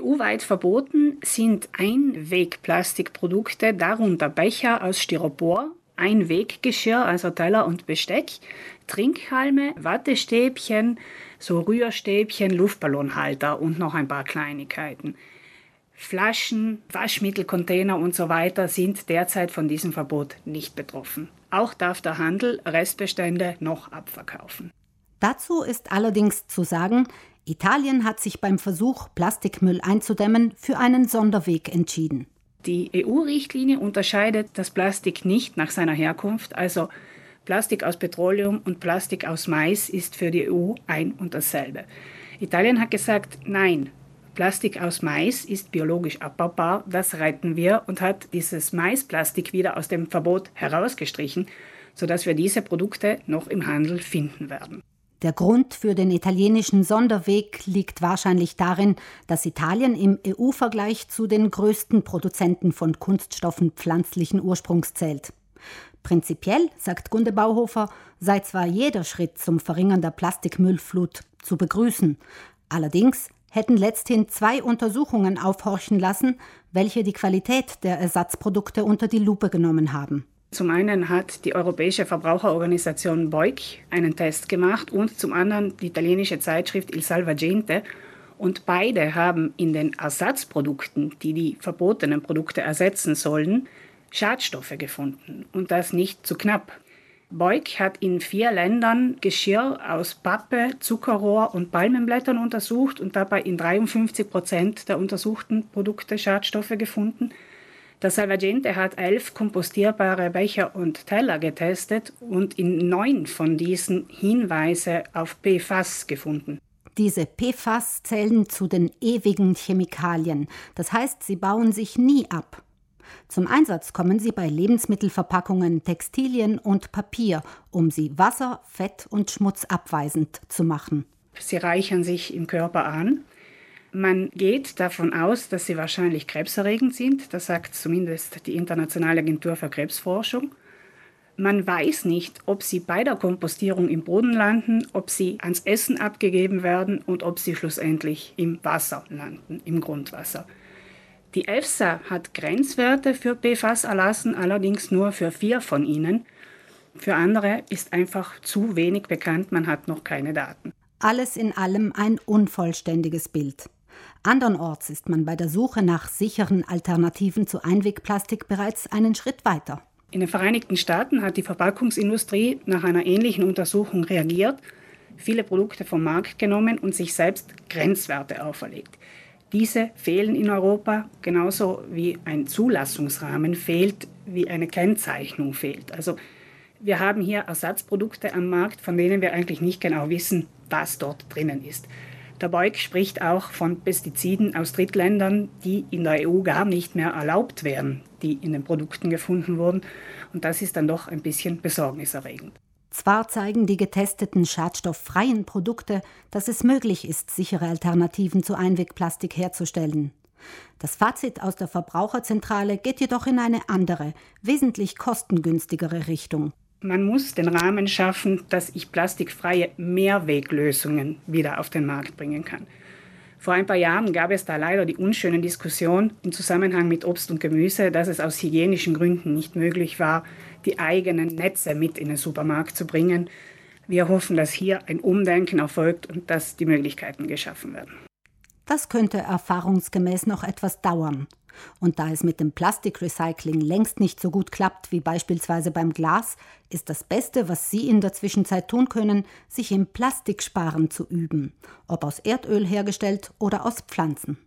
EU-weit verboten sind Einwegplastikprodukte, darunter Becher aus Styropor, Einweggeschirr, also Teller und Besteck, Trinkhalme, Wattestäbchen, so Rührstäbchen, Luftballonhalter und noch ein paar Kleinigkeiten. Flaschen, Waschmittelcontainer und so weiter sind derzeit von diesem Verbot nicht betroffen. Auch darf der Handel Restbestände noch abverkaufen. Dazu ist allerdings zu sagen, Italien hat sich beim Versuch, Plastikmüll einzudämmen, für einen Sonderweg entschieden. Die EU-Richtlinie unterscheidet das Plastik nicht nach seiner Herkunft, also Plastik aus Petroleum und Plastik aus Mais ist für die EU ein und dasselbe. Italien hat gesagt, nein, Plastik aus Mais ist biologisch abbaubar, das retten wir und hat dieses Maisplastik wieder aus dem Verbot herausgestrichen, sodass wir diese Produkte noch im Handel finden werden. Der Grund für den italienischen Sonderweg liegt wahrscheinlich darin, dass Italien im EU-Vergleich zu den größten Produzenten von Kunststoffen pflanzlichen Ursprungs zählt. Prinzipiell, sagt Gunde Bauhofer, sei zwar jeder Schritt zum Verringern der Plastikmüllflut zu begrüßen, allerdings hätten letzthin zwei Untersuchungen aufhorchen lassen, welche die Qualität der Ersatzprodukte unter die Lupe genommen haben. Zum einen hat die europäische Verbraucherorganisation Beuk einen Test gemacht und zum anderen die italienische Zeitschrift Il Salvagente. Und beide haben in den Ersatzprodukten, die die verbotenen Produkte ersetzen sollen, Schadstoffe gefunden und das nicht zu knapp. Beuk hat in vier Ländern Geschirr aus Pappe, Zuckerrohr und Palmenblättern untersucht und dabei in 53 Prozent der untersuchten Produkte Schadstoffe gefunden. Der Salvagente hat elf kompostierbare Becher und Teller getestet und in neun von diesen Hinweise auf PFAS gefunden. Diese PFAS zählen zu den ewigen Chemikalien. Das heißt, sie bauen sich nie ab. Zum Einsatz kommen sie bei Lebensmittelverpackungen, Textilien und Papier, um sie wasser-, fett- und schmutzabweisend zu machen. Sie reichern sich im Körper an man geht davon aus, dass sie wahrscheinlich krebserregend sind. Das sagt zumindest die Internationale Agentur für Krebsforschung. Man weiß nicht, ob sie bei der Kompostierung im Boden landen, ob sie ans Essen abgegeben werden und ob sie schlussendlich im Wasser landen, im Grundwasser. Die EFSA hat Grenzwerte für PFAS erlassen, allerdings nur für vier von ihnen. Für andere ist einfach zu wenig bekannt, man hat noch keine Daten. Alles in allem ein unvollständiges Bild. Andernorts ist man bei der Suche nach sicheren Alternativen zu Einwegplastik bereits einen Schritt weiter. In den Vereinigten Staaten hat die Verpackungsindustrie nach einer ähnlichen Untersuchung reagiert, viele Produkte vom Markt genommen und sich selbst Grenzwerte auferlegt. Diese fehlen in Europa, genauso wie ein Zulassungsrahmen fehlt, wie eine Kennzeichnung fehlt. Also wir haben hier Ersatzprodukte am Markt, von denen wir eigentlich nicht genau wissen, was dort drinnen ist. Der Beug spricht auch von Pestiziden aus Drittländern, die in der EU gar nicht mehr erlaubt wären, die in den Produkten gefunden wurden. Und das ist dann doch ein bisschen besorgniserregend. Zwar zeigen die getesteten schadstofffreien Produkte, dass es möglich ist, sichere Alternativen zu Einwegplastik herzustellen. Das Fazit aus der Verbraucherzentrale geht jedoch in eine andere, wesentlich kostengünstigere Richtung. Man muss den Rahmen schaffen, dass ich plastikfreie Mehrweglösungen wieder auf den Markt bringen kann. Vor ein paar Jahren gab es da leider die unschöne Diskussion im Zusammenhang mit Obst und Gemüse, dass es aus hygienischen Gründen nicht möglich war, die eigenen Netze mit in den Supermarkt zu bringen. Wir hoffen, dass hier ein Umdenken erfolgt und dass die Möglichkeiten geschaffen werden. Das könnte erfahrungsgemäß noch etwas dauern. Und da es mit dem Plastikrecycling längst nicht so gut klappt wie beispielsweise beim Glas, ist das Beste, was Sie in der Zwischenzeit tun können, sich im Plastiksparen zu üben, ob aus Erdöl hergestellt oder aus Pflanzen.